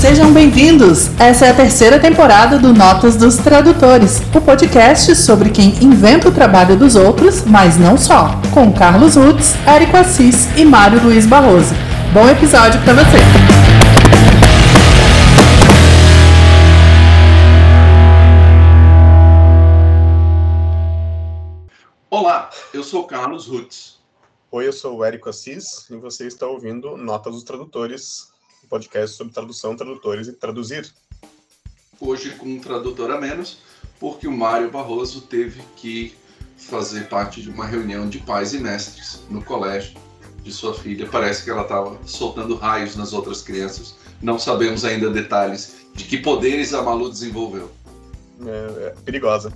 Sejam bem-vindos! Essa é a terceira temporada do Notas dos Tradutores, o podcast sobre quem inventa o trabalho dos outros, mas não só, com Carlos Rutz, Érico Assis e Mário Luiz Barroso. Bom episódio para você! Olá, eu sou Carlos Rutz. Oi, eu sou o Érico Assis e você está ouvindo Notas dos Tradutores, um podcast sobre tradução, tradutores e traduzir. Hoje com um tradutor a menos, porque o Mário Barroso teve que fazer parte de uma reunião de pais e mestres no colégio de sua filha. Parece que ela estava soltando raios nas outras crianças. Não sabemos ainda detalhes de que poderes a Malu desenvolveu. É, é perigosa.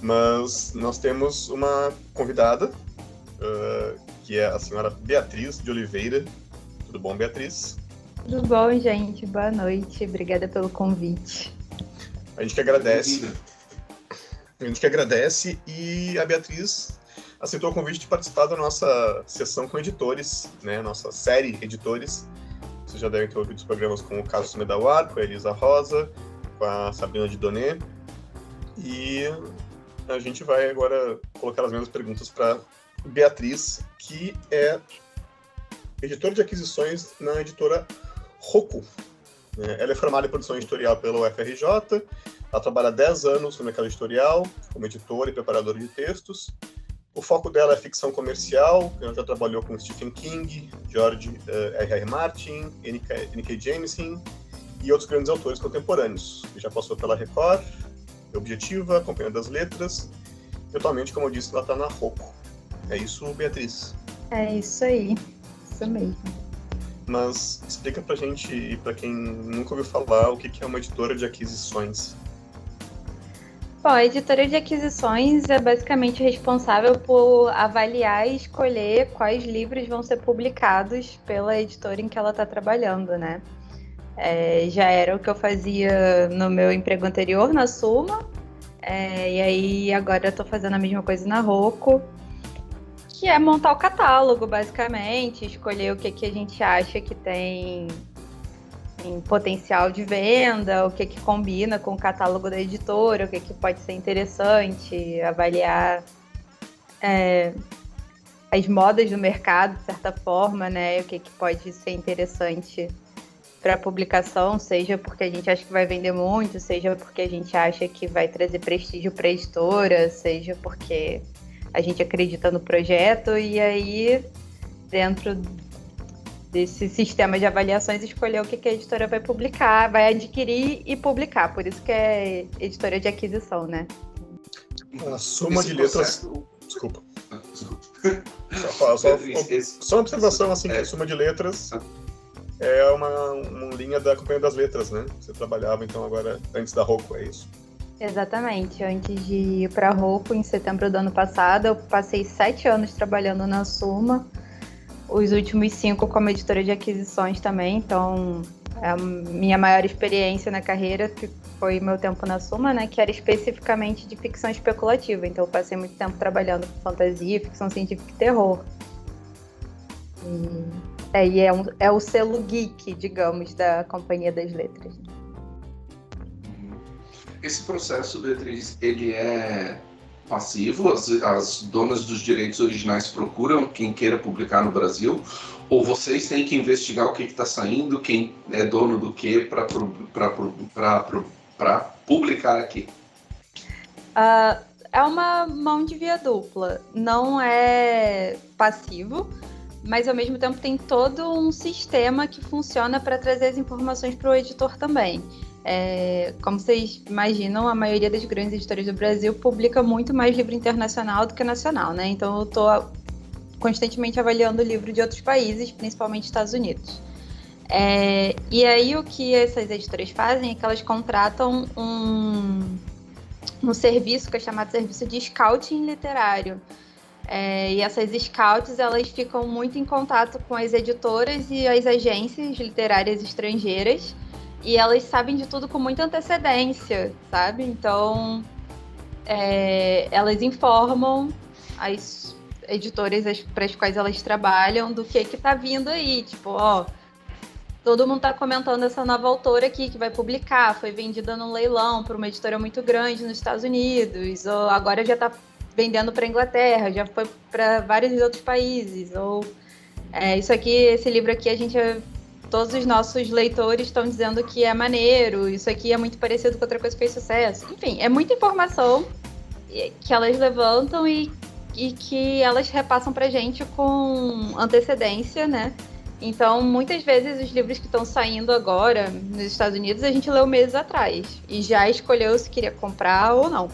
Mas nós temos uma convidada, uh, que é a senhora Beatriz de Oliveira. Tudo bom, Beatriz? Tudo bom, gente? Boa noite. Obrigada pelo convite. A gente que agradece. A gente que agradece e a Beatriz aceitou o convite de participar da nossa sessão com editores, né? Nossa série Editores. Vocês já devem ter ouvido os programas com o Carlos Medawar, com a Elisa Rosa, com a Sabrina de Donet. E a gente vai agora colocar as mesmas perguntas para Beatriz, que é editora de aquisições na editora Roku. Ela é formada em produção editorial pela UFRJ, ela trabalha há 10 anos no mercado editorial, como editora e preparadora de textos. O foco dela é ficção comercial, ela já trabalhou com Stephen King, George uh, R. R. Martin, N.K. Jameson e outros grandes autores contemporâneos. Já passou pela Record, Objetiva, Companhia das Letras, e atualmente, como eu disse, ela está na Roku. É isso, Beatriz? É isso aí, isso mesmo. Mas explica pra gente e pra quem nunca ouviu falar o que é uma editora de aquisições. Bom, a editora de aquisições é basicamente responsável por avaliar e escolher quais livros vão ser publicados pela editora em que ela está trabalhando, né? É, já era o que eu fazia no meu emprego anterior, na Suma, é, e aí agora estou fazendo a mesma coisa na Roku, que é montar o catálogo, basicamente, escolher o que, que a gente acha que tem em potencial de venda, o que, que combina com o catálogo da editora, o que, que pode ser interessante, avaliar é, as modas do mercado, de certa forma, né? O que, que pode ser interessante para publicação, seja porque a gente acha que vai vender muito, seja porque a gente acha que vai trazer prestígio para a editora, seja porque a gente acredita no projeto e aí dentro desse sistema de avaliações escolher o que, que a editora vai publicar, vai adquirir e publicar. Por isso que é editora de aquisição, né? A soma de letras. Desculpa. Desculpa. Só, só, só, uma observação assim, que a soma de letras é uma, uma linha da Companhia das Letras, né? Você trabalhava então agora antes da Roku, é isso? Exatamente. Antes de ir para a Roku, em setembro do ano passado, eu passei sete anos trabalhando na Suma os últimos cinco como editora de aquisições também, então a minha maior experiência na carreira foi meu tempo na Suma, né, que era especificamente de ficção especulativa. Então eu passei muito tempo trabalhando com fantasia, ficção científica e terror. E, é, é, um, é o selo geek, digamos, da Companhia das Letras. Esse processo, Beatriz, ele é passivo, as, as, donas dos direitos originais procuram quem queira publicar no Brasil, ou vocês têm que investigar o que está saindo, quem é dono do que para publicar aqui? Uh, é uma mão de via dupla, não é passivo, mas ao mesmo tempo tem todo um sistema que funciona para trazer as informações para o editor também. É, como vocês imaginam, a maioria das grandes editoras do Brasil publica muito mais livro internacional do que nacional, né? Então eu estou constantemente avaliando o livro de outros países, principalmente Estados Unidos. É, e aí o que essas editoras fazem é que elas contratam um, um serviço que é chamado serviço de scouting literário. É, e essas scouts, elas ficam muito em contato com as editoras e as agências literárias estrangeiras. E elas sabem de tudo com muita antecedência, sabe? Então, é, elas informam as editoras para as quais elas trabalham do que que tá vindo aí. Tipo, ó, todo mundo tá comentando essa nova autora aqui que vai publicar, foi vendida num leilão para uma editora muito grande nos Estados Unidos, ou agora já tá vendendo para Inglaterra, já foi para vários outros países, ou é, isso aqui, esse livro aqui a gente todos os nossos leitores estão dizendo que é maneiro, isso aqui é muito parecido com outra coisa que fez sucesso. Enfim, é muita informação que elas levantam e, e que elas repassam pra gente com antecedência, né? Então, muitas vezes, os livros que estão saindo agora nos Estados Unidos, a gente leu meses atrás e já escolheu se queria comprar ou não.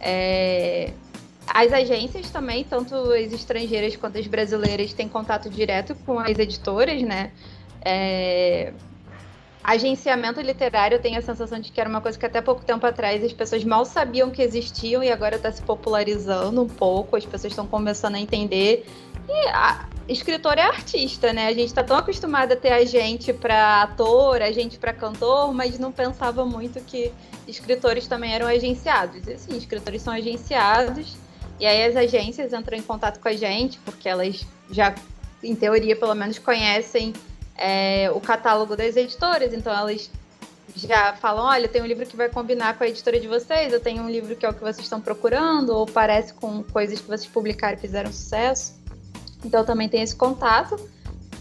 É... As agências também, tanto as estrangeiras quanto as brasileiras, têm contato direto com as editoras, né? É... Agenciamento literário, tenho a sensação de que era uma coisa que até pouco tempo atrás as pessoas mal sabiam que existiam e agora está se popularizando um pouco, as pessoas estão começando a entender. E a, escritor é artista, né? A gente está tão acostumado a ter agente para ator, agente para cantor, mas não pensava muito que escritores também eram agenciados. E sim, escritores são agenciados, e aí as agências entram em contato com a gente, porque elas já, em teoria, pelo menos conhecem é, o catálogo das editoras, então elas já falam, olha, tem um livro que vai combinar com a editora de vocês, eu tenho um livro que é o que vocês estão procurando, ou parece com coisas que vocês publicaram e fizeram sucesso. Então também tem esse contato.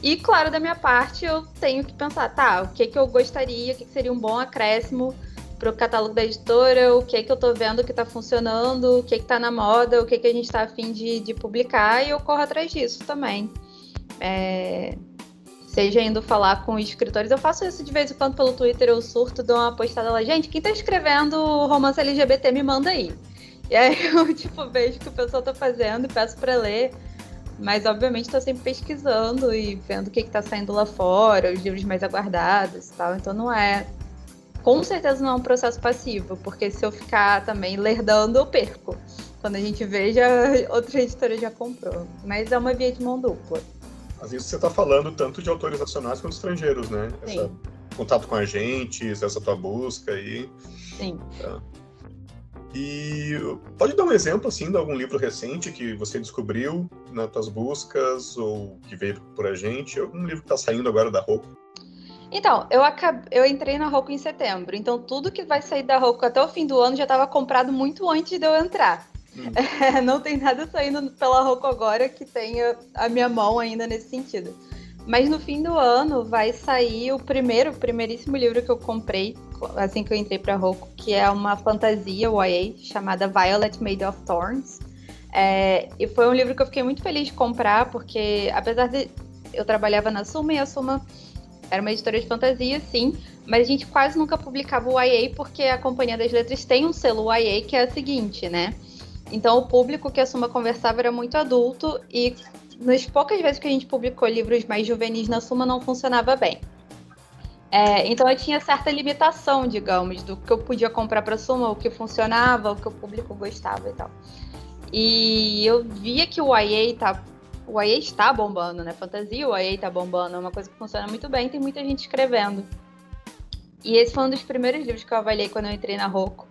E claro, da minha parte, eu tenho que pensar, tá, o que que eu gostaria, o que, que seria um bom acréscimo para o catálogo da editora, o que que eu estou vendo que está funcionando, o que que está na moda, o que que a gente está afim de, de publicar, e eu corro atrás disso também. É, seja indo falar com escritores. Eu faço isso de vez em quando pelo Twitter, eu surto, dou uma postada lá, gente, quem tá escrevendo romance LGBT me manda aí. E aí eu, tipo, vejo o que o pessoal tá fazendo e peço para ler. Mas, obviamente, estou sempre pesquisando e vendo o que está saindo lá fora, os livros mais aguardados e tal. Então, não é. Com certeza não é um processo passivo, porque se eu ficar também lerdando, eu perco. Quando a gente vê, já, outra editora já comprou. Mas é uma via de mão dupla. Às vezes você está falando tanto de autores nacionais quanto estrangeiros, né? Sim. Essa, contato com agentes, essa tua busca aí. Sim. Tá. E pode dar um exemplo assim de algum livro recente que você descobriu nas tuas buscas ou que veio por a gente, algum livro que está saindo agora da Roku? Então, eu, acabei, eu entrei na Roku em setembro, então tudo que vai sair da Roku até o fim do ano já estava comprado muito antes de eu entrar. É, não tem nada saindo pela Roku agora que tenha a minha mão ainda nesse sentido. Mas no fim do ano vai sair o primeiro, o primeiríssimo livro que eu comprei assim que eu entrei para Roku, que é uma fantasia YA chamada Violet Made of Thorns. É, e foi um livro que eu fiquei muito feliz de comprar, porque apesar de eu trabalhava na Suma e a Suma era uma editora de fantasia, sim, mas a gente quase nunca publicava o YA porque a Companhia das Letras tem um selo YA que é o seguinte, né? Então o público que a Suma conversava era muito adulto e nas poucas vezes que a gente publicou livros mais juvenis na Suma não funcionava bem. É, então eu tinha certa limitação, digamos, do que eu podia comprar para Suma, o que funcionava, o que o público gostava e tal. E eu via que o YA tá, o YA está bombando, né? Fantasia, o YA tá bombando, é uma coisa que funciona muito bem, tem muita gente escrevendo. E esse foi um dos primeiros livros que eu avaliei quando eu entrei na Roku.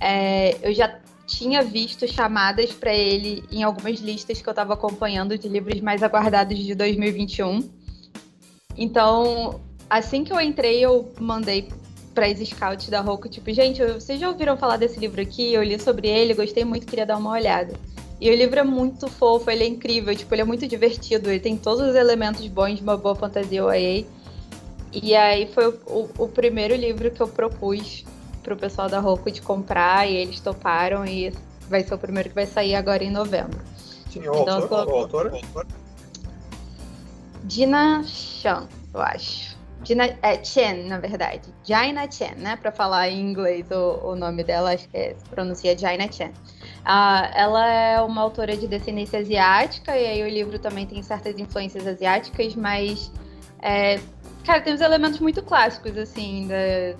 É, eu já tinha visto chamadas para ele em algumas listas que eu estava acompanhando de livros mais aguardados de 2021. Então, assim que eu entrei, eu mandei para as scouts da Roku, tipo, gente, vocês já ouviram falar desse livro aqui? Eu li sobre ele, gostei muito, queria dar uma olhada. E o livro é muito fofo, ele é incrível, tipo, ele é muito divertido, ele tem todos os elementos bons de uma boa fantasia OA. E aí foi o, o, o primeiro livro que eu propus pro pessoal da Roku de comprar e eles toparam e vai ser o primeiro que vai sair agora em novembro. Sim, o então, autor, tô... o autor? Dina Chan, eu acho. Gina, é, Chen, na verdade. Jaina Chen, né? Para falar em inglês o, o nome dela, acho que é, se pronuncia Jaina Chen. Uh, ela é uma autora de descendência asiática, e aí o livro também tem certas influências asiáticas, mas, é, cara, tem uns elementos muito clássicos, assim, da,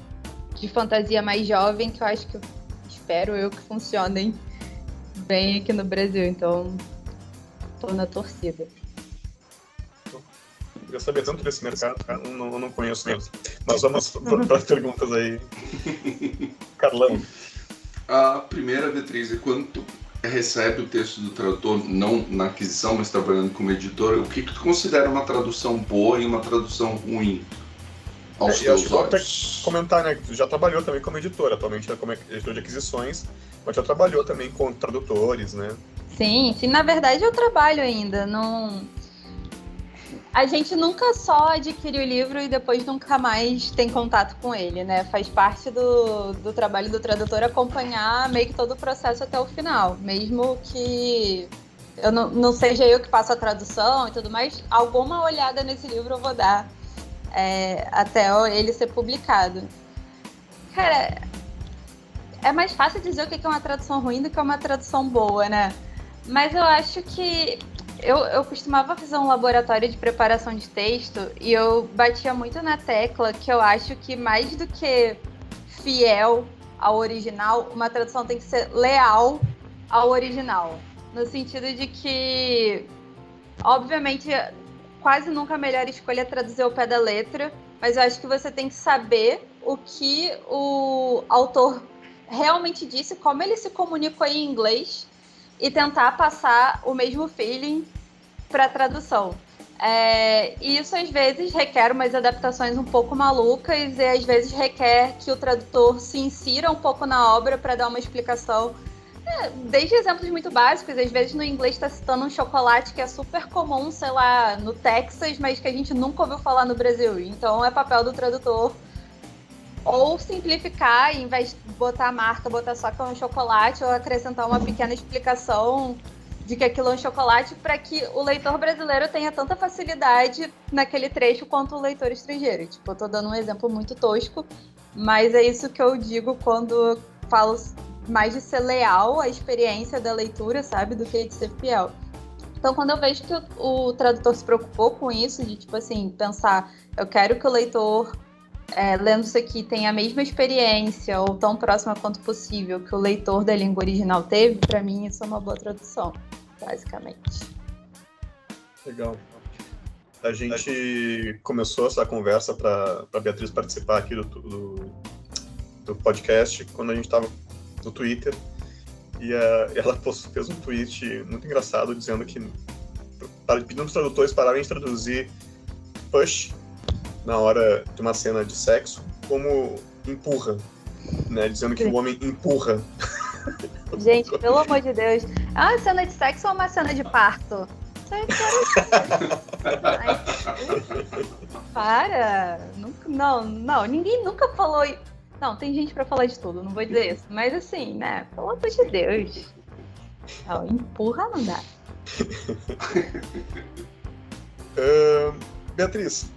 de fantasia mais jovem, que eu acho que, espero eu, que funcionem bem aqui no Brasil. Então, tô na torcida. Eu sabia tanto desse mercado, cara, não, não conheço mesmo. Mas vamos para as perguntas aí. Carlão. A primeira, Beatriz, é quando tu recebe o texto do tradutor, não na aquisição, mas trabalhando como editora, o que, que tu considera uma tradução boa e uma tradução ruim? Aos é, teus olhos. comentar, né? Tu já trabalhou também como editora, atualmente é como editor de aquisições, mas já trabalhou também com tradutores, né? Sim, sim, na verdade eu trabalho ainda. Não a gente nunca só adquire o livro e depois nunca mais tem contato com ele, né? Faz parte do, do trabalho do tradutor acompanhar meio que todo o processo até o final. Mesmo que eu não, não seja eu que faça a tradução e tudo mais, alguma olhada nesse livro eu vou dar é, até ele ser publicado. Cara, é mais fácil dizer o que é uma tradução ruim do que uma tradução boa, né? Mas eu acho que eu, eu costumava fazer um laboratório de preparação de texto e eu batia muito na tecla que eu acho que mais do que fiel ao original, uma tradução tem que ser leal ao original. No sentido de que, obviamente, quase nunca a melhor escolha é traduzir o pé da letra, mas eu acho que você tem que saber o que o autor realmente disse, como ele se comunicou em inglês e tentar passar o mesmo feeling para tradução. É, e isso às vezes requer umas adaptações um pouco malucas e às vezes requer que o tradutor se insira um pouco na obra para dar uma explicação. É, desde exemplos muito básicos, às vezes no inglês está citando um chocolate que é super comum, sei lá, no Texas, mas que a gente nunca ouviu falar no Brasil. Então é papel do tradutor ou simplificar, em vez de botar a marca, botar só que é um chocolate, ou acrescentar uma pequena explicação de que aquilo é um chocolate para que o leitor brasileiro tenha tanta facilidade naquele trecho quanto o leitor estrangeiro. Tipo, eu tô dando um exemplo muito tosco, mas é isso que eu digo quando falo mais de ser leal à experiência da leitura, sabe, do que de ser fiel. Então, quando eu vejo que o, o tradutor se preocupou com isso, de tipo assim, pensar, eu quero que o leitor é, lendo isso aqui tem a mesma experiência ou tão próxima quanto possível que o leitor da língua original teve, para mim isso é uma boa tradução, basicamente. Legal. A gente começou essa conversa para a Beatriz participar aqui do, do, do, podcast quando a gente estava no Twitter e a, ela fez um tweet muito engraçado dizendo que pedindo os tradutores pararem de traduzir push na hora de uma cena de sexo como empurra, né? Dizendo que o homem empurra. Gente, pelo amor de Deus. É uma cena de sexo ou uma cena de parto? Para! Não, não, ninguém nunca falou. Não, tem gente para falar de tudo, não vou dizer isso. Mas assim, né? Pelo amor de Deus. Não, empurra não dá. uh, Beatriz,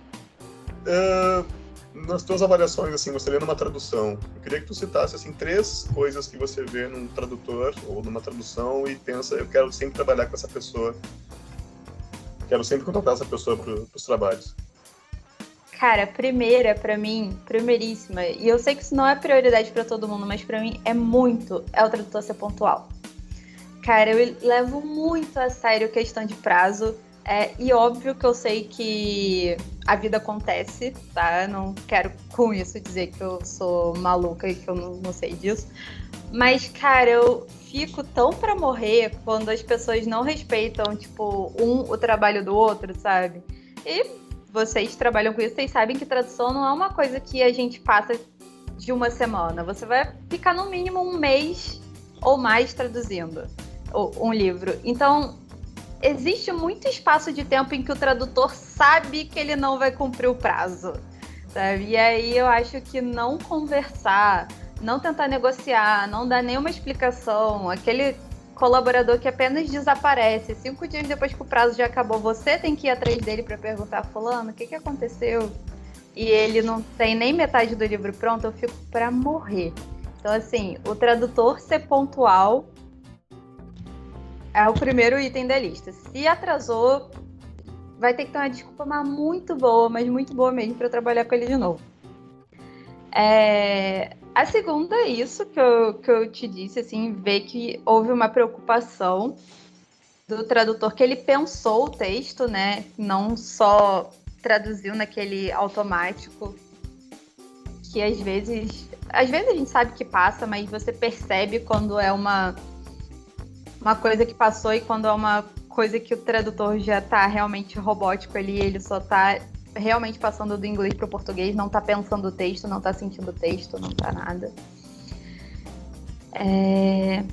uh, nas tuas avaliações, assim, você lendo uma tradução, eu queria que tu citasse, assim, três coisas que você vê num tradutor ou numa tradução e pensa, eu quero sempre trabalhar com essa pessoa, quero sempre contratar essa pessoa para os trabalhos. Cara, primeira para mim, primeiríssima, e eu sei que isso não é prioridade para todo mundo, mas para mim é muito, é o tradutor ser pontual. Cara, eu levo muito a sério questão de prazo. É, e óbvio que eu sei que a vida acontece, tá? Não quero com isso dizer que eu sou maluca e que eu não, não sei disso. Mas, cara, eu fico tão pra morrer quando as pessoas não respeitam, tipo, um o trabalho do outro, sabe? E vocês trabalham com isso, vocês sabem que tradução não é uma coisa que a gente passa de uma semana. Você vai ficar no mínimo um mês ou mais traduzindo um livro. Então, existe muito espaço de tempo em que o tradutor sabe que ele não vai cumprir o prazo. Sabe? E aí eu acho que não conversar, não tentar negociar, não dar nenhuma explicação, aquele colaborador que apenas desaparece, cinco dias depois que o prazo já acabou, você tem que ir atrás dele para perguntar, fulano, o que, que aconteceu? E ele não tem nem metade do livro pronto, eu fico para morrer. Então, assim, o tradutor ser pontual é o primeiro item da lista. Se atrasou, vai ter que ter uma desculpa mas muito boa, mas muito boa mesmo para trabalhar com ele de novo. É... A segunda é isso que eu, que eu te disse, assim, ver que houve uma preocupação do tradutor que ele pensou o texto, né? Não só traduziu naquele automático que às vezes, às vezes a gente sabe que passa, mas você percebe quando é uma uma coisa que passou e quando é uma coisa que o tradutor já tá realmente robótico ali, ele só tá realmente passando do inglês para o português, não tá pensando o texto, não tá sentindo o texto, não tá nada. É...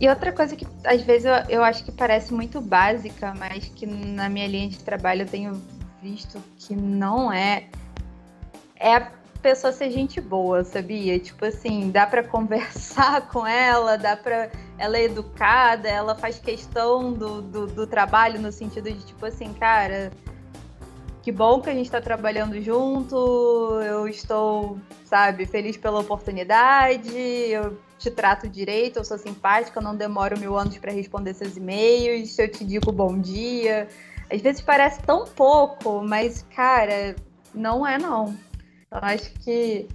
E outra coisa que às vezes eu, eu acho que parece muito básica, mas que na minha linha de trabalho eu tenho visto que não é, é a pessoa ser gente boa, sabia? Tipo assim, dá para conversar com ela, dá para ela é educada, ela faz questão do, do, do, trabalho no sentido de tipo assim, cara, que bom que a gente está trabalhando junto, eu estou, sabe, feliz pela oportunidade, eu te trato direito, eu sou simpática, eu não demoro mil anos para responder seus e-mails, eu te digo bom dia. Às vezes parece tão pouco, mas, cara, não é não. Eu acho que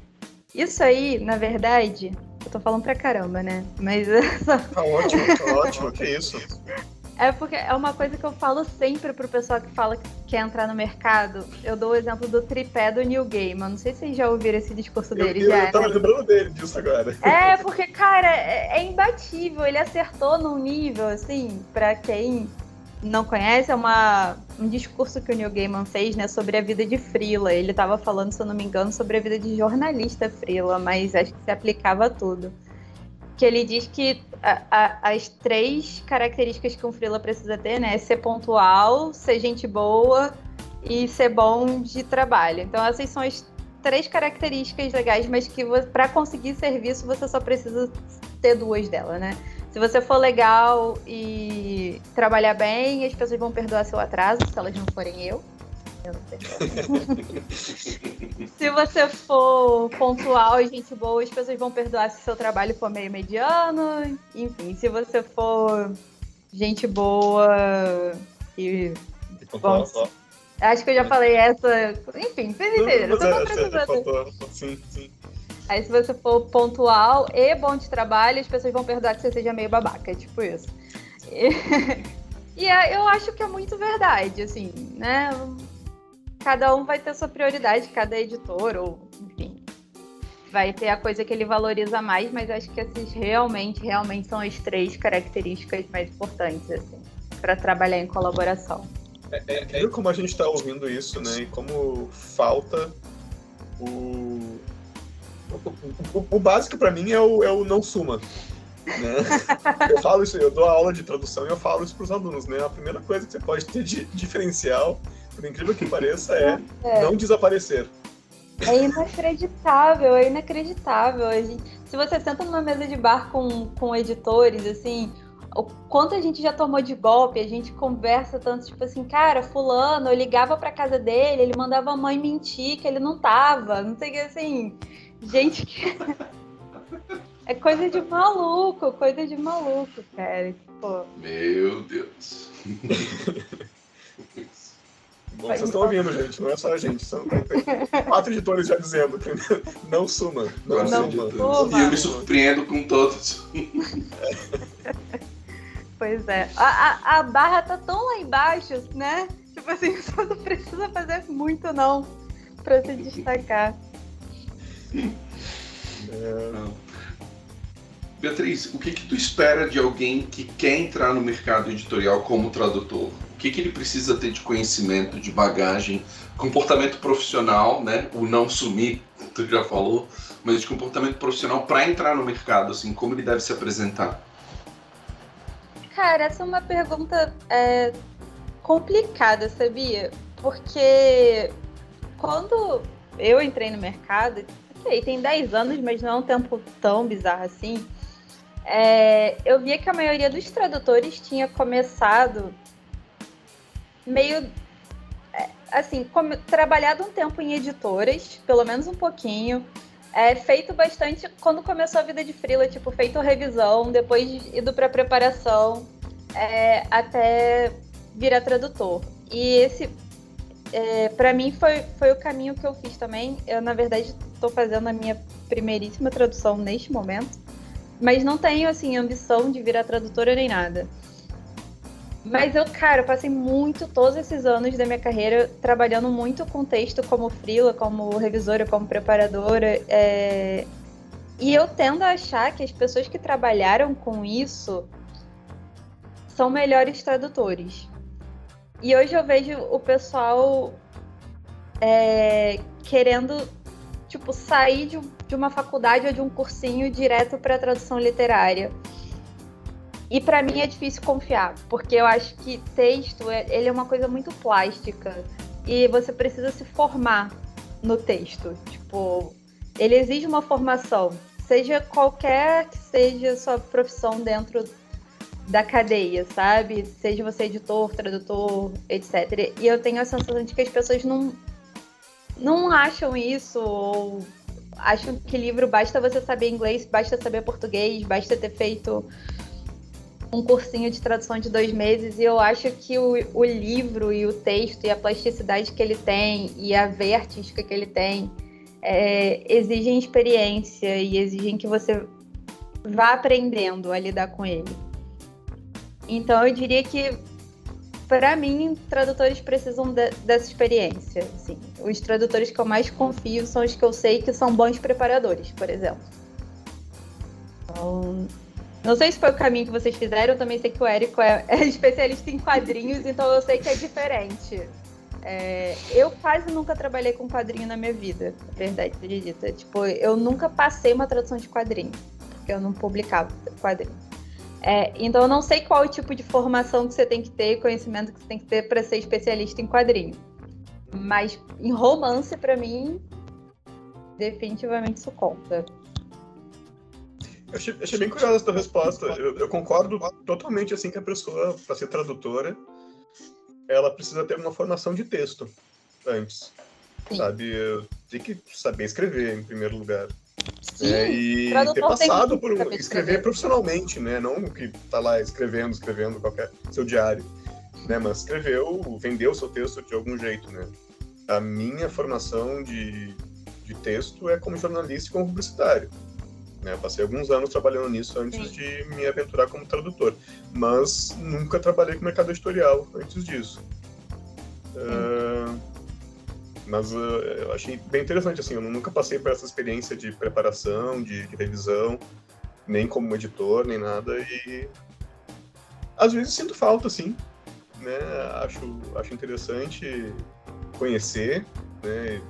isso aí, na verdade, eu tô falando pra caramba, né? Mas. Tá ótimo, tá ótimo, que isso. É porque é uma coisa que eu falo sempre pro pessoal que fala que quer entrar no mercado. Eu dou o exemplo do tripé do New Gaiman. Não sei se vocês já ouviram esse discurso dele. Eu, já, eu tava né? lembrando dele disso agora. É, porque, cara, é, é imbatível. Ele acertou num nível, assim, pra quem não conhece, é uma, um discurso que o Neil Gaiman fez, né, sobre a vida de Frila. Ele estava falando, se eu não me engano, sobre a vida de jornalista Frila, mas acho que se aplicava a tudo que ele diz que a, a, as três características que um freela precisa ter, né, é ser pontual, ser gente boa e ser bom de trabalho. Então essas são as três características legais, mas que para conseguir serviço você só precisa ter duas delas, né? Se você for legal e trabalhar bem, as pessoas vão perdoar seu atraso, se elas não forem eu. Eu não sei. se você for pontual e gente boa, as pessoas vão perdoar se seu trabalho for meio mediano. Enfim, se você for gente boa e. Bom, acho que eu já falei essa. Enfim, vocês entenderam. Não, é, sim, sim. Aí se você for pontual e bom de trabalho, as pessoas vão perdoar que você seja meio babaca, tipo isso. E, e é, eu acho que é muito verdade, assim, né? Cada um vai ter sua prioridade, cada editor, ou enfim, vai ter a coisa que ele valoriza mais, mas acho que esses realmente, realmente são as três características mais importantes, assim, para trabalhar em colaboração. É, é, é, como a gente está ouvindo isso, né? E como falta o. O, o, o básico para mim é o, é o não suma. Né? eu falo isso, eu dou aula de tradução e eu falo isso para os alunos, né? A primeira coisa que você pode ter de diferencial por incrível que pareça, é, é. não desaparecer. É inacreditável, é inacreditável. Gente, se você senta numa mesa de bar com, com editores, assim, o quanto a gente já tomou de golpe, a gente conversa tanto, tipo assim, cara, fulano, eu ligava pra casa dele, ele mandava a mãe mentir que ele não tava, não sei o que, assim, gente que... é coisa de maluco, coisa de maluco, cara, tipo... Meu Deus. Bom, vocês estão ouvindo, gente, não é só a gente. São quatro editores já dizendo que não suma. Não, não suma. E eu me surpreendo com todos. Pois é. A, a, a, barra tá tão lá embaixo, né? Tipo assim, você não precisa fazer muito, não, pra se destacar. É... Beatriz, o que, que tu espera de alguém que quer entrar no mercado editorial como tradutor? O que, que ele precisa ter de conhecimento, de bagagem, comportamento profissional, né? O não sumir, tu já falou, mas de comportamento profissional para entrar no mercado, assim, como ele deve se apresentar? Cara, essa é uma pergunta é, complicada, sabia? Porque quando eu entrei no mercado, ok, tem 10 anos, mas não é um tempo tão bizarro assim. É, eu via que a maioria dos tradutores tinha começado meio é, assim, como, trabalhado um tempo em editoras, pelo menos um pouquinho. É, feito bastante quando começou a vida de freela, tipo, feito revisão, depois ido para preparação, é, até virar tradutor. E esse, é, para mim, foi, foi o caminho que eu fiz também. Eu, na verdade, estou fazendo a minha primeiríssima tradução neste momento, mas não tenho, assim, ambição de virar tradutora nem nada. Mas eu, cara, eu passei muito, todos esses anos da minha carreira, trabalhando muito com texto como frila, como revisora, como preparadora. É... E eu tendo a achar que as pessoas que trabalharam com isso são melhores tradutores. E hoje eu vejo o pessoal é, querendo, tipo, sair de, de uma faculdade ou de um cursinho direto para tradução literária. E para mim é difícil confiar, porque eu acho que texto é, ele é uma coisa muito plástica e você precisa se formar no texto. Tipo, ele exige uma formação, seja qualquer que seja a sua profissão dentro da cadeia, sabe? Seja você editor, tradutor, etc. E eu tenho a sensação de que as pessoas não, não acham isso, ou acham que livro basta você saber inglês, basta saber português, basta ter feito um cursinho de tradução de dois meses. E eu acho que o, o livro e o texto e a plasticidade que ele tem e a veia artística que ele tem é, exigem experiência e exigem que você vá aprendendo a lidar com ele. Então eu diria que para mim, tradutores precisam de, dessa experiência. Assim. Os tradutores que eu mais confio são os que eu sei que são bons preparadores, por exemplo. Então, não sei se foi o caminho que vocês fizeram, eu também sei que o Érico é, é especialista em quadrinhos, então eu sei que é diferente. É, eu quase nunca trabalhei com quadrinho na minha vida, verdade seja dita. Tipo, eu nunca passei uma tradução de quadrinho, porque eu não publicava quadrinho. É, então eu não sei qual o tipo de formação que você tem que ter, conhecimento que você tem que ter para ser especialista em quadrinho. Mas em romance, para mim, definitivamente isso conta. Eu achei, achei bem curiosa essa resposta. Eu, eu, concordo totalmente assim que a pessoa, para ser tradutora, ela precisa ter uma formação de texto antes. Sim. Sabe? Tem que saber escrever, em primeiro lugar. Sim, é, e ter passado por escrever, escrever profissionalmente, né? Não que tá lá escrevendo, escrevendo qualquer seu diário, né? Mas escreveu, vendeu seu texto de algum jeito, né? A minha formação de, de texto é como jornalista e como publicitário. Né? Passei alguns anos trabalhando nisso antes Sim. de me aventurar como tradutor, mas nunca trabalhei com mercado editorial antes disso. Uh, mas uh, eu achei bem interessante, assim, eu nunca passei por essa experiência de preparação, de, de revisão, nem como editor, nem nada, e às vezes sinto falta, sim, né, acho, acho interessante conhecer, né,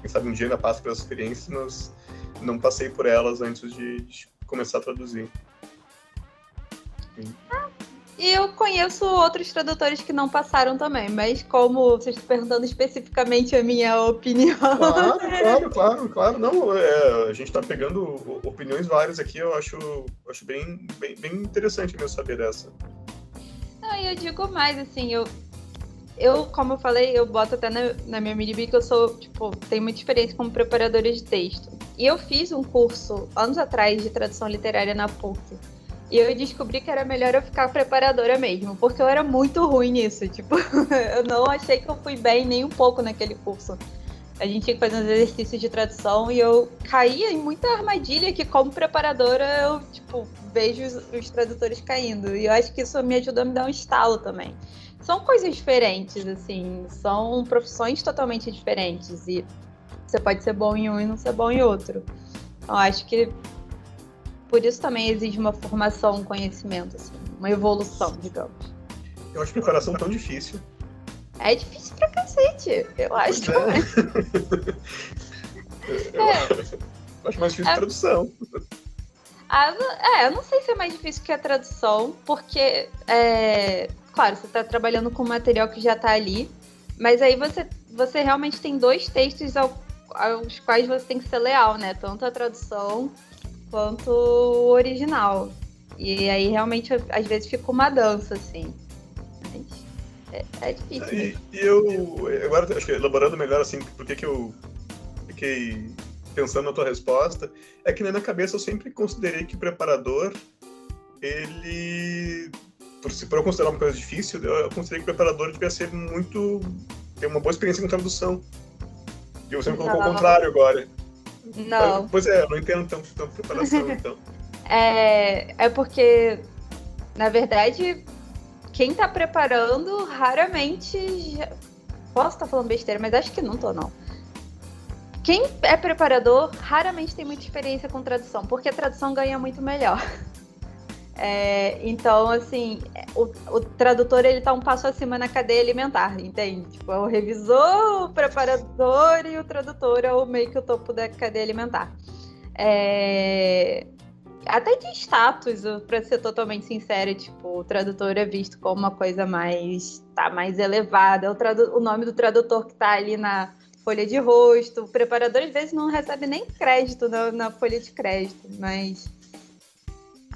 quem sabe um dia ainda passo pelas experiências, mas não passei por elas antes de, de começar a traduzir. Sim. E eu conheço outros tradutores que não passaram também, mas como vocês estão perguntando especificamente a minha opinião. Claro, claro, claro, claro. Não, é, a gente está pegando opiniões várias aqui, eu acho, acho bem, bem, bem interessante mesmo saber dessa. Não, e eu digo mais, assim, eu, eu, como eu falei, eu boto até na, na minha MiniB que eu sou, tipo, tenho muita experiência como preparadora de texto. E eu fiz um curso anos atrás de tradução literária na PUC. E eu descobri que era melhor eu ficar preparadora mesmo, porque eu era muito ruim nisso. Tipo, eu não achei que eu fui bem nem um pouco naquele curso. A gente tinha que fazer uns exercícios de tradução e eu caía em muita armadilha que, como preparadora, eu, tipo, vejo os, os tradutores caindo. E eu acho que isso me ajudou a me dar um estalo também. São coisas diferentes, assim, são profissões totalmente diferentes. E você pode ser bom em um e não ser bom em outro. Então, acho que por isso também exige uma formação, um conhecimento, assim, uma evolução, digamos. Eu acho preparação tão difícil. É difícil pra cacete, eu acho. É. eu é. acho mais difícil é. tradução. Ah, é, eu não sei se é mais difícil que a tradução, porque, é, claro, você está trabalhando com material que já está ali, mas aí você, você realmente tem dois textos ao, aos quais você tem que ser leal, né? Tanto a tradução quanto o original. E aí realmente às vezes fica uma dança, assim. É, é difícil. E, e, eu, agora acho que elaborando melhor assim, porque que eu fiquei pensando na tua resposta, é que na minha cabeça eu sempre considerei que preparador, ele. Por, se for eu considerar uma coisa difícil, eu considerei que preparador devia ser muito. ter uma boa experiência com tradução. E você me colocou o contrário agora. Não. Pois é, eu não entendo tanto, tanto preparação, então. É, é porque, na verdade, quem tá preparando raramente. Já... Posso estar tá falando besteira, mas acho que não tô, não. Quem é preparador raramente tem muita experiência com tradução, porque a tradução ganha muito melhor. É, então, assim, o, o, tradutor ele tá um passo acima na cadeia alimentar, entende? Tipo, é o revisor, o preparador e o tradutor é o meio que o topo da cadeia alimentar. É, até de status, para ser totalmente sincera, tipo, o tradutor é visto como uma coisa mais tá mais elevada. O, tradu o nome do tradutor que tá ali na folha de rosto. O preparador às vezes não recebe nem crédito na, na folha de crédito, mas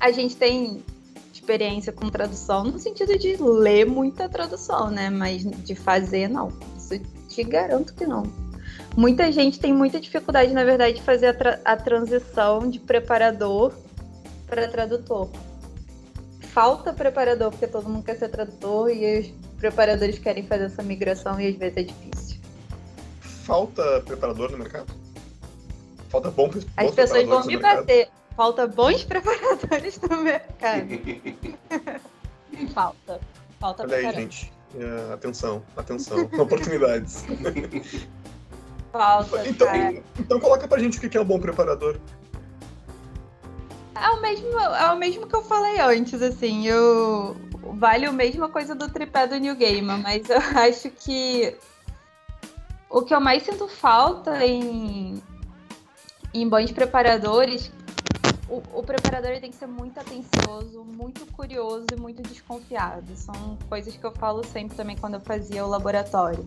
a gente tem experiência com tradução no sentido de ler muita tradução, né? Mas de fazer, não. Isso te garanto que não. Muita gente tem muita dificuldade, na verdade, de fazer a, tra a transição de preparador para tradutor. Falta preparador, porque todo mundo quer ser tradutor e os preparadores querem fazer essa migração e às vezes é difícil. Falta preparador no mercado? Falta bom As pessoas vão me bater. Falta bons preparadores no mercado. Falta. Falta Olha aí, gente. Uh, atenção, atenção. Oportunidades. Falta. Então, então coloca pra gente o que é um bom preparador. É o mesmo, é o mesmo que eu falei antes, assim, eu vale a mesma coisa do tripé do New Gamer, mas eu acho que o que eu mais sinto falta em, em bons preparadores o, o, preparador tem que ser muito atencioso, muito curioso e muito desconfiado. São coisas que eu falo sempre também quando eu fazia o laboratório.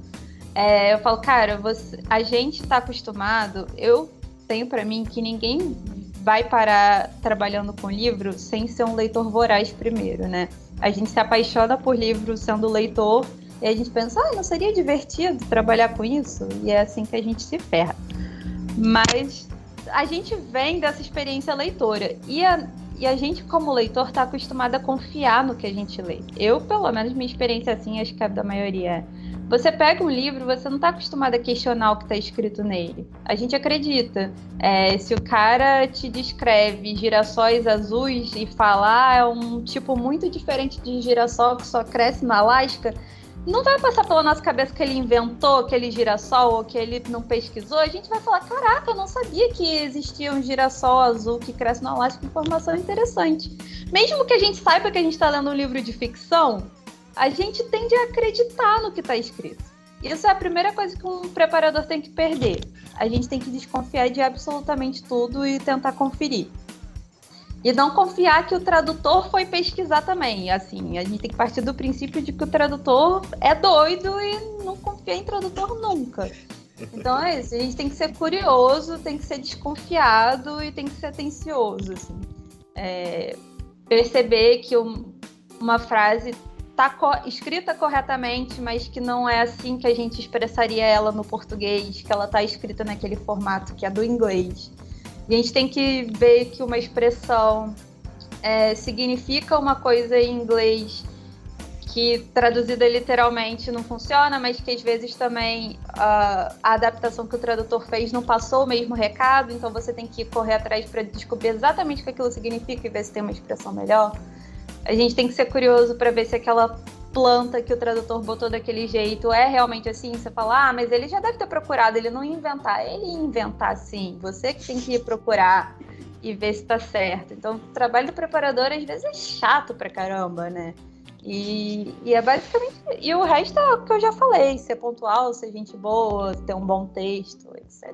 É, eu falo, cara, você, a gente está acostumado, eu tenho para mim que ninguém vai parar trabalhando com livro sem ser um leitor voraz primeiro, né? A gente se apaixona por livro sendo leitor e a gente pensa, ah, não seria divertido trabalhar com isso? E é assim que a gente se ferra. Mas a gente vem dessa experiência leitora. E a, e a gente, como leitor, está acostumado a confiar no que a gente lê. Eu, pelo menos, minha experiência assim, acho que a da maioria é. Você pega um livro, você não está acostumado a questionar o que está escrito nele. A gente acredita. É, se o cara te descreve girassóis azuis e falar ah, é um tipo muito diferente de girassol que só cresce na Alasca, não vai passar pela nossa cabeça que ele inventou aquele girassol ou que ele não pesquisou. A gente vai falar: caraca, eu não sabia que existia um girassol azul que cresce no Alasca. Informação interessante. Mesmo que a gente saiba que a gente está lendo um livro de ficção, a gente tende a acreditar no que está escrito. Isso é a primeira coisa que um preparador tem que perder. A gente tem que desconfiar de absolutamente tudo e tentar conferir. E não confiar que o tradutor foi pesquisar também. Assim, a gente tem que partir do princípio de que o tradutor é doido e não confia em tradutor nunca. Então é isso, a gente tem que ser curioso, tem que ser desconfiado e tem que ser atencioso. Assim. É, perceber que um, uma frase está co escrita corretamente, mas que não é assim que a gente expressaria ela no português, que ela está escrita naquele formato que é do inglês. A gente tem que ver que uma expressão é, significa uma coisa em inglês que traduzida literalmente não funciona, mas que às vezes também uh, a adaptação que o tradutor fez não passou o mesmo recado, então você tem que correr atrás para descobrir exatamente o que aquilo significa e ver se tem uma expressão melhor. A gente tem que ser curioso para ver se aquela planta que o tradutor botou daquele jeito é realmente assim? Você fala, ah, mas ele já deve ter procurado, ele não ia inventar. Ele ia inventar sim, você que tem que ir procurar e ver se tá certo. Então, o trabalho do preparador às vezes é chato pra caramba, né? E, e é basicamente. E o resto é o que eu já falei: ser pontual, ser gente boa, ter um bom texto, etc.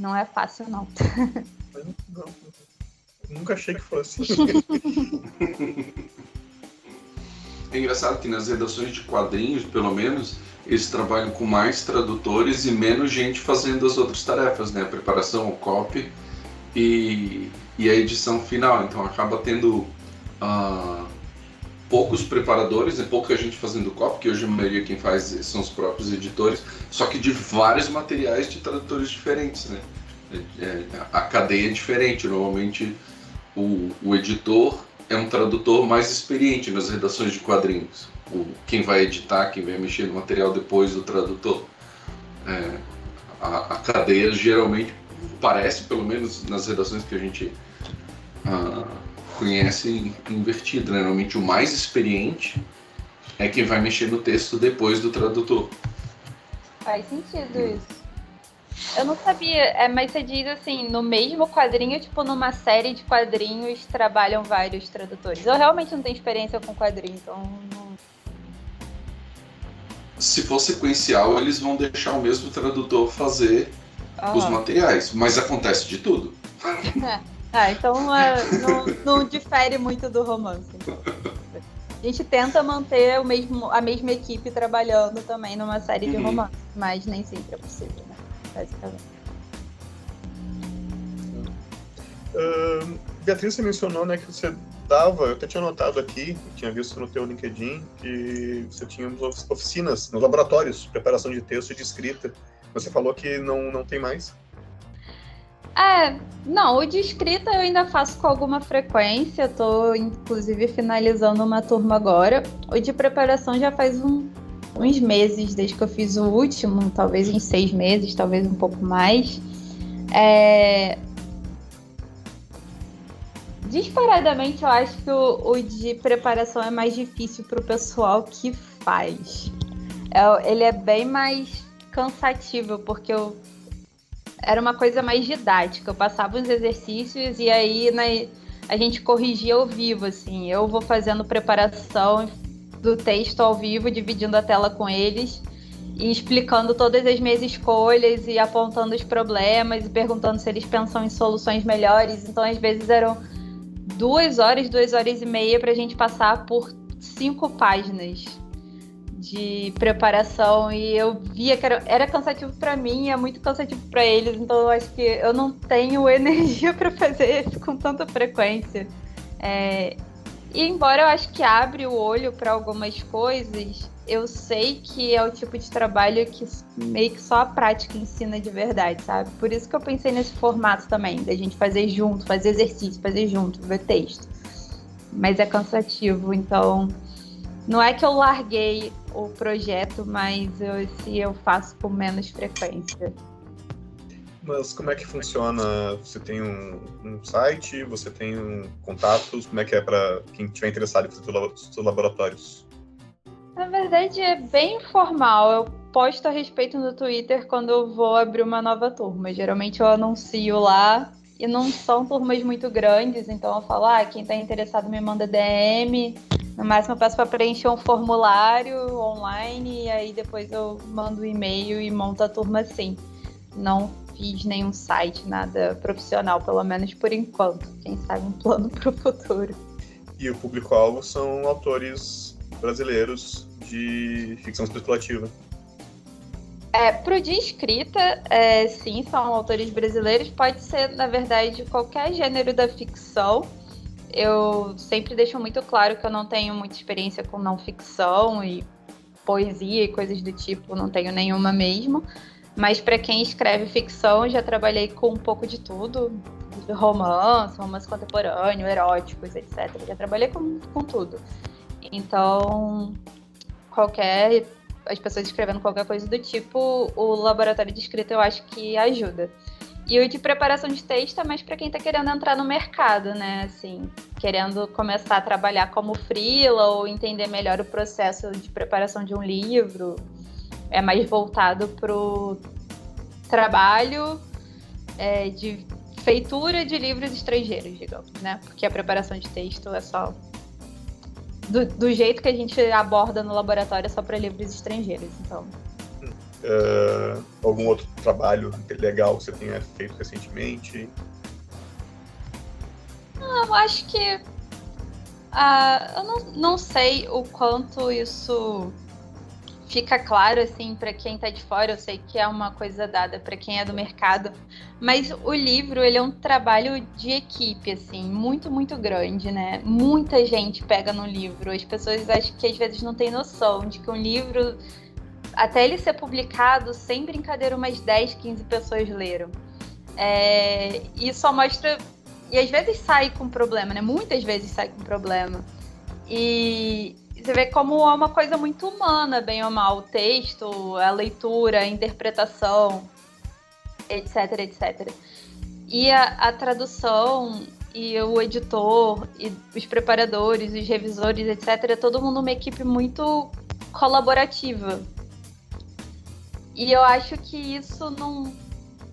Não é fácil, não. Nunca achei que fosse. É engraçado que nas redações de quadrinhos, pelo menos, eles trabalham com mais tradutores e menos gente fazendo as outras tarefas, né? A preparação, o copy e, e a edição final. Então acaba tendo uh, poucos preparadores e pouca gente fazendo copy, que hoje a maioria quem faz são os próprios editores, só que de vários materiais de tradutores diferentes, né? É, é a cadeia é diferente. Normalmente o, o editor é um tradutor mais experiente nas redações de quadrinhos. O, quem vai editar, quem vai mexer no material depois do tradutor. É, a, a, cadeia geralmente parece, pelo menos nas redações que a gente ah, conhece invertido. Né? Normalmente o mais experiente é quem vai mexer no texto depois do tradutor. Faz sentido isso. Eu não sabia, é, mas você diz assim, no mesmo quadrinho, tipo, numa série de quadrinhos, trabalham vários tradutores. Eu realmente não tenho experiência com quadrinho, então não... Se for sequencial, eles vão deixar o mesmo tradutor fazer os materiais, mas acontece de tudo. É. Ah, então uh, não, não difere muito do romance. A gente tenta manter o mesmo, a mesma equipe trabalhando também numa série de uhum. romance, mas nem sempre é possível, né? Basicamente. Uh, Beatriz, você mencionou né, que você dava, eu até tinha notado aqui, tinha visto no teu LinkedIn, que você tinha oficinas nos laboratórios, de preparação de texto e de escrita. Você falou que não, não tem mais. É, não, o de escrita eu ainda faço com alguma frequência, tô inclusive finalizando uma turma agora. O de preparação já faz um, uns meses desde que eu fiz o último, talvez em seis meses, talvez um pouco mais. É... Disparadamente, eu acho que o, o de preparação é mais difícil para o pessoal que faz. É, ele é bem mais cansativo, porque eu era uma coisa mais didática. Eu passava os exercícios e aí né, a gente corrigia ao vivo, assim. Eu vou fazendo preparação do texto ao vivo, dividindo a tela com eles e explicando todas as minhas escolhas e apontando os problemas e perguntando se eles pensam em soluções melhores. Então, às vezes eram duas horas, duas horas e meia para a gente passar por cinco páginas de preparação e eu via que era, era cansativo para mim, é muito cansativo para eles, então eu acho que eu não tenho energia para fazer isso com tanta frequência. É, e embora eu acho que abre o olho para algumas coisas, eu sei que é o tipo de trabalho que meio que só a prática ensina de verdade, sabe? Por isso que eu pensei nesse formato também, da gente fazer junto, fazer exercício, fazer junto, ver texto. Mas é cansativo, então não é que eu larguei o projeto, mas eu, eu faço com menos frequência. Mas como é que funciona? Você tem um, um site, você tem um contatos, como é que é para quem estiver interessado em fazer seus laboratórios? Na verdade é bem informal. Eu posto a respeito no Twitter quando eu vou abrir uma nova turma. Geralmente eu anuncio lá e não são turmas muito grandes, então eu falo, ah, quem está interessado me manda DM. No máximo eu peço para preencher um formulário online e aí depois eu mando o um e-mail e monto a turma assim. Não fiz nenhum site, nada profissional, pelo menos por enquanto. Quem sabe um plano para o futuro. E o público-alvo são autores brasileiros de ficção especulativa. É, pro de escrita, é, sim, são autores brasileiros. Pode ser, na verdade, qualquer gênero da ficção eu sempre deixo muito claro que eu não tenho muita experiência com não ficção e poesia e coisas do tipo, não tenho nenhuma mesmo. Mas para quem escreve ficção, já trabalhei com um pouco de tudo, romance, romance contemporâneo, eróticos, etc. Já trabalhei com, com tudo. Então, qualquer as pessoas escrevendo qualquer coisa do tipo, o laboratório de escrita eu acho que ajuda. E o de preparação de texto é mais para quem está querendo entrar no mercado, né? Assim, querendo começar a trabalhar como freela ou entender melhor o processo de preparação de um livro. É mais voltado para o trabalho é, de feitura de livros estrangeiros, digamos, né? Porque a preparação de texto é só do, do jeito que a gente aborda no laboratório é só para livros estrangeiros, então Uh, algum outro trabalho legal que você tenha feito recentemente? Não, eu acho que. Uh, eu não, não sei o quanto isso fica claro assim para quem está de fora. Eu sei que é uma coisa dada para quem é do mercado, mas o livro ele é um trabalho de equipe assim, muito muito grande, né? Muita gente pega no livro. As pessoas acho que às vezes não têm noção de que um livro até ele ser publicado, sem brincadeira, umas 10, 15 pessoas leram. É, e só mostra. E às vezes sai com problema, né? Muitas vezes sai com problema. E você vê como é uma coisa muito humana, bem ou mal, o texto, a leitura, a interpretação, etc, etc. E a, a tradução e o editor, e os preparadores, os revisores, etc., é todo mundo uma equipe muito colaborativa. E eu acho que isso não,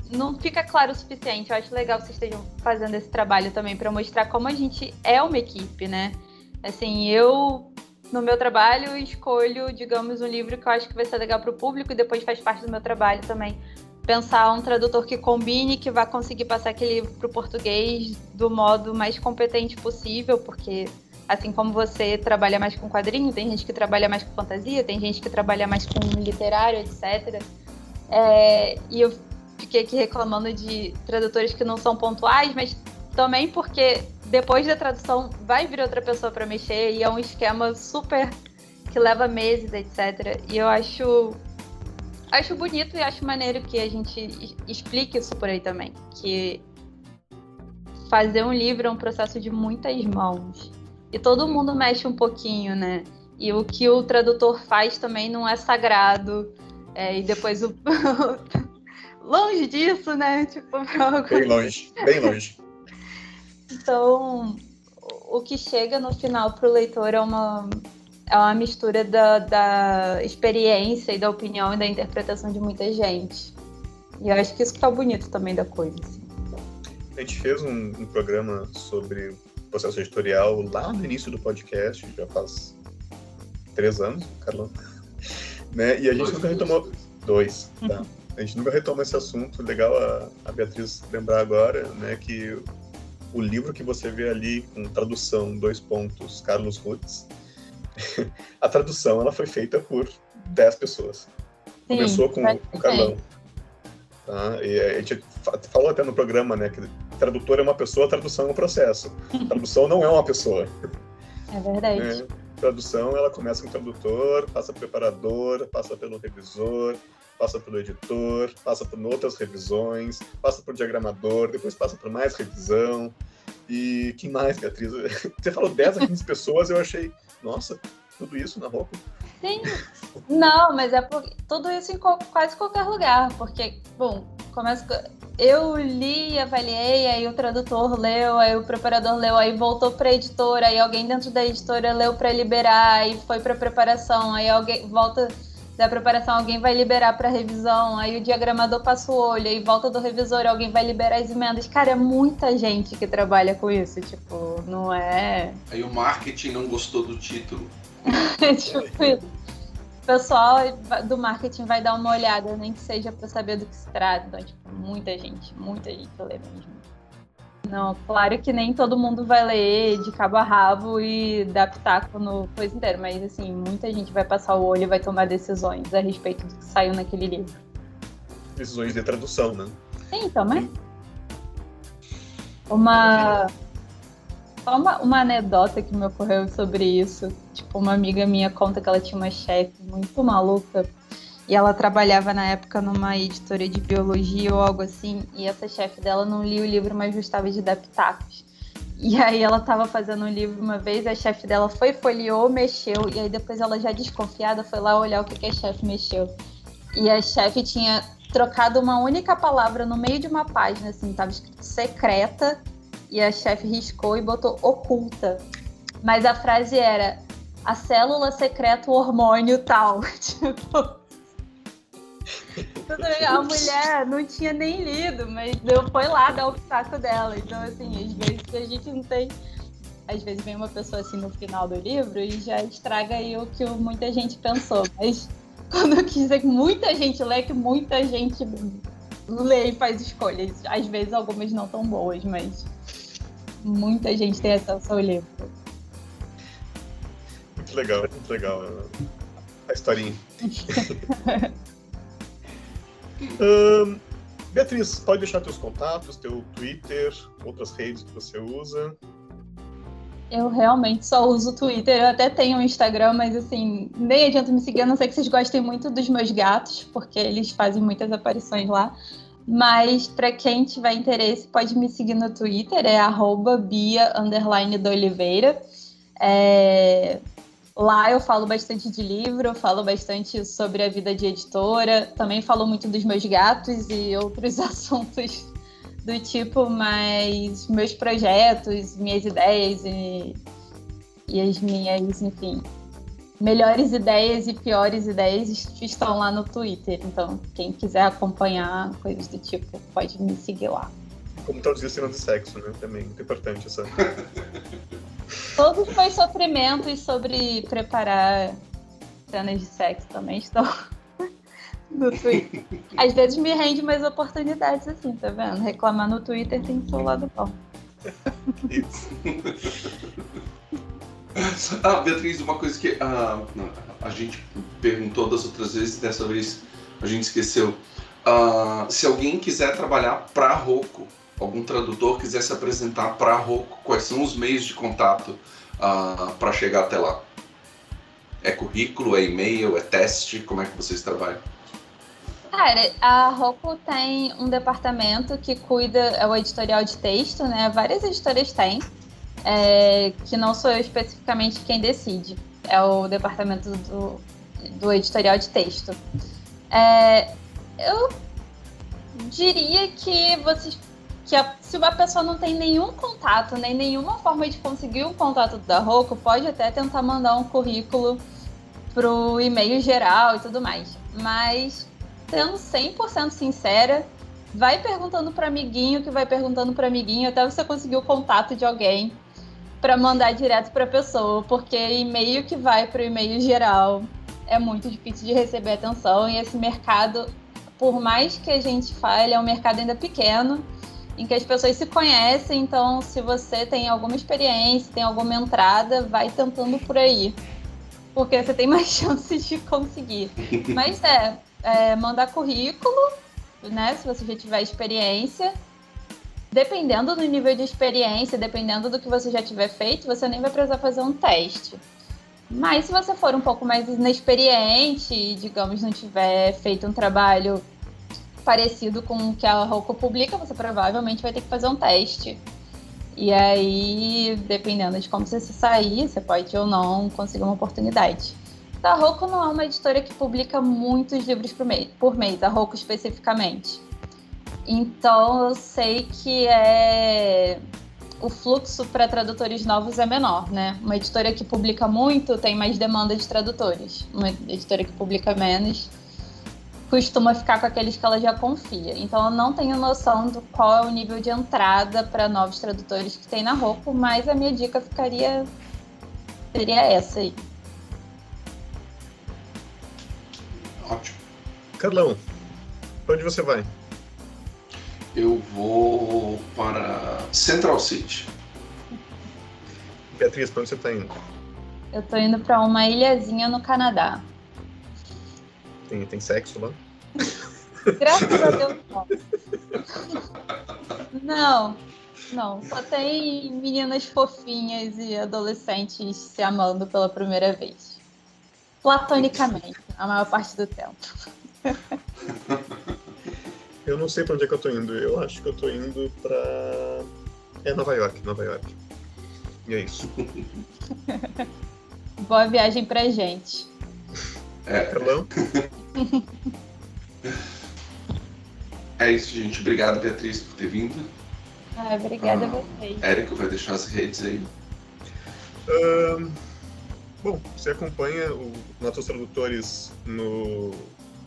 não fica claro o suficiente. Eu acho legal que vocês estejam fazendo esse trabalho também para mostrar como a gente é uma equipe, né? Assim, eu no meu trabalho escolho, digamos, um livro que eu acho que vai ser legal para o público e depois faz parte do meu trabalho também pensar um tradutor que combine, que vá conseguir passar aquele livro para o português do modo mais competente possível, porque assim como você trabalha mais com quadrinho, tem gente que trabalha mais com fantasia, tem gente que trabalha mais com literário, etc. É, e eu fiquei aqui reclamando de tradutores que não são pontuais, mas também porque depois da tradução vai vir outra pessoa para mexer e é um esquema super que leva meses, etc. E eu acho acho bonito e acho maneiro que a gente explique isso por aí também, que fazer um livro é um processo de muitas mãos. E todo mundo mexe um pouquinho, né? E o que o tradutor faz também não é sagrado. É, e depois o. longe disso, né? Tipo, Bem longe, bem longe. Então, o que chega no final para o leitor é uma, é uma mistura da, da experiência e da opinião e da interpretação de muita gente. E eu acho que isso que o bonito também da coisa. Assim. A gente fez um, um programa sobre processo editorial lá no início do podcast, já faz três anos, Carlão. Né? E a gente dois, nunca retomou. Dois, tá? A gente nunca retoma esse assunto. Legal a, a Beatriz lembrar agora, né, que o livro que você vê ali com tradução, dois pontos, Carlos Rutz, a tradução ela foi feita por 10 pessoas. Sim, Começou com o Carlão. Tá? E a gente falou até no programa, né, que tradutor é uma pessoa, tradução é um processo. Tradução não é uma pessoa. É verdade. Né? Tradução, ela começa com o tradutor, passa pelo preparador, passa pelo revisor, passa pelo editor, passa por outras revisões, passa por diagramador, depois passa por mais revisão. E que mais, Beatriz? Você falou 10 a 15 pessoas, eu achei, nossa, tudo isso na roupa? Sim. Não, mas é por, tudo isso em quase qualquer lugar, porque, bom, começa eu li, avaliei, aí o tradutor leu, aí o preparador leu, aí voltou para a editora, aí alguém dentro da editora leu para liberar, aí foi para preparação, aí alguém volta da preparação, alguém vai liberar para revisão, aí o diagramador passa o olho, aí volta do revisor, alguém vai liberar as emendas. Cara, é muita gente que trabalha com isso, tipo, não é. Aí o marketing não gostou do título. tipo isso pessoal do marketing vai dar uma olhada, nem que seja para saber do que se trata. Então, tipo, muita gente, muita gente lê mesmo. Não, claro que nem todo mundo vai ler de cabo a rabo e dar pitaco no coisa inteira, mas assim, muita gente vai passar o olho e vai tomar decisões a respeito do que saiu naquele livro. Decisões de tradução, né? Sim, também. Uma só uma, uma anedota que me ocorreu sobre isso. Tipo, uma amiga minha conta que ela tinha uma chefe muito maluca e ela trabalhava na época numa editora de biologia ou algo assim, e essa chefe dela não lia o livro, mas gostava de dar. E aí ela estava fazendo um livro uma vez, a chefe dela foi, folheou, mexeu, e aí depois ela já desconfiada foi lá olhar o que, que a chefe mexeu. E a chefe tinha trocado uma única palavra no meio de uma página, assim, tava escrito secreta, e a chefe riscou e botou oculta. Mas a frase era a célula secreta o hormônio tal. tipo. A mulher não tinha nem lido, mas eu foi lá dar o saco dela. Então, assim, às vezes a gente não tem. Às vezes vem uma pessoa assim no final do livro e já estraga aí o que muita gente pensou. Mas quando eu quis dizer que muita gente lê, que muita gente lê e faz escolhas. Às vezes algumas não tão boas, mas muita gente tem acesso ao livro. Muito legal, muito legal a historinha. um, Beatriz, pode deixar teus contatos, teu Twitter, outras redes que você usa? Eu realmente só uso o Twitter. Eu até tenho um Instagram, mas assim, nem adianta me seguir, a não ser que vocês gostem muito dos meus gatos, porque eles fazem muitas aparições lá. Mas para quem tiver interesse, pode me seguir no Twitter, é Bia Oliveira. É... Lá eu falo bastante de livro, falo bastante sobre a vida de editora, também falo muito dos meus gatos e outros assuntos do tipo, mas meus projetos, minhas ideias e, e as minhas, enfim, melhores ideias e piores ideias estão lá no Twitter. Então, quem quiser acompanhar coisas do tipo, pode me seguir lá. Como traduzir cena de sexo, né? Também muito importante essa. Todos os meus sofrimentos sobre preparar cenas de sexo também estão no Twitter. Às vezes me rende mais oportunidades assim, tá vendo? Reclamar no Twitter tem seu lado bom. Isso. Ah, Beatriz, uma coisa que ah, a gente perguntou das outras vezes, dessa vez a gente esqueceu. Ah, se alguém quiser trabalhar para Roco, algum tradutor quiser se apresentar para Roco, quais são os meios de contato ah, para chegar até lá? É currículo, é e-mail, é teste? Como é que vocês trabalham? Cara, a Roku tem um departamento que cuida, é o editorial de texto, né? Várias editoras têm, é, que não sou eu especificamente quem decide. É o departamento do, do editorial de texto. É, eu diria que vocês que a, se uma pessoa não tem nenhum contato, nem nenhuma forma de conseguir um contato da Roku, pode até tentar mandar um currículo pro e-mail geral e tudo mais. Mas sendo 100% sincera, vai perguntando para amiguinho que vai perguntando para amiguinho até você conseguir o contato de alguém para mandar direto para pessoa, porque e-mail que vai para o e-mail geral é muito difícil de receber atenção e esse mercado, por mais que a gente fale, é um mercado ainda pequeno em que as pessoas se conhecem, então se você tem alguma experiência, tem alguma entrada, vai tentando por aí. Porque você tem mais chances de conseguir. Mas é, é, mandar currículo, né? Se você já tiver experiência. Dependendo do nível de experiência, dependendo do que você já tiver feito, você nem vai precisar fazer um teste. Mas se você for um pouco mais inexperiente, digamos, não tiver feito um trabalho parecido com o que a Roku publica, você provavelmente vai ter que fazer um teste. E aí, dependendo de como você se sair, você pode ou não conseguir uma oportunidade. A Roku não é uma editora que publica muitos livros por mês, por mês a Roku especificamente. Então eu sei que é o fluxo para tradutores novos é menor, né? Uma editora que publica muito tem mais demanda de tradutores. Uma editora que publica menos costuma ficar com aqueles que ela já confia. Então eu não tenho noção do qual é o nível de entrada para novos tradutores que tem na Roku, mas a minha dica ficaria seria essa aí. Ótimo. Carlão, para onde você vai? Eu vou para Central City. Beatriz, para onde você está indo? Eu tô indo para uma ilhazinha no Canadá. Tem, tem sexo lá? Graças a Deus, não. Não, não. Só tem meninas fofinhas e adolescentes se amando pela primeira vez. Platonicamente, a maior parte do tempo. Eu não sei pra onde é que eu tô indo. Eu acho que eu tô indo pra. É Nova York, Nova York. E é isso. Boa viagem pra gente. É, Carlão? é isso, gente. Obrigado, Beatriz, por ter vindo. Ah, obrigada Ah. a vocês. Érico vai deixar as redes aí. Bom, você acompanha o nossos tradutores no,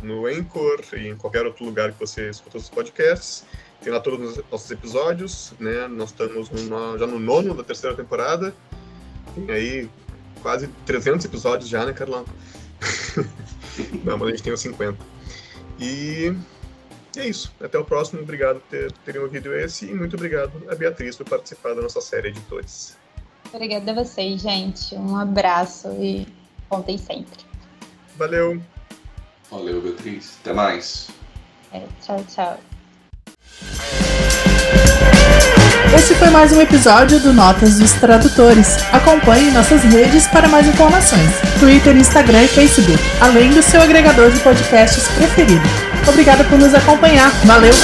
no Anchor e em qualquer outro lugar que você escuta os podcasts. Tem lá todos os nossos episódios, né? Nós estamos no- já no nono da terceira temporada. Tem aí quase 300 episódios já, né, Carlão? Não, mas a gente tem os 50. E é isso. Até o próximo. Obrigado por ter- terem ouvido esse. E muito obrigado a Beatriz por participar da nossa série Editores. Obrigada a vocês, gente. Um abraço e contem sempre. Valeu! Valeu, Beatriz. Até mais. É, tchau, tchau. Esse foi mais um episódio do Notas dos Tradutores. Acompanhe nossas redes para mais informações: Twitter, Instagram e Facebook, além do seu agregador de podcasts preferido. Obrigada por nos acompanhar. Valeu!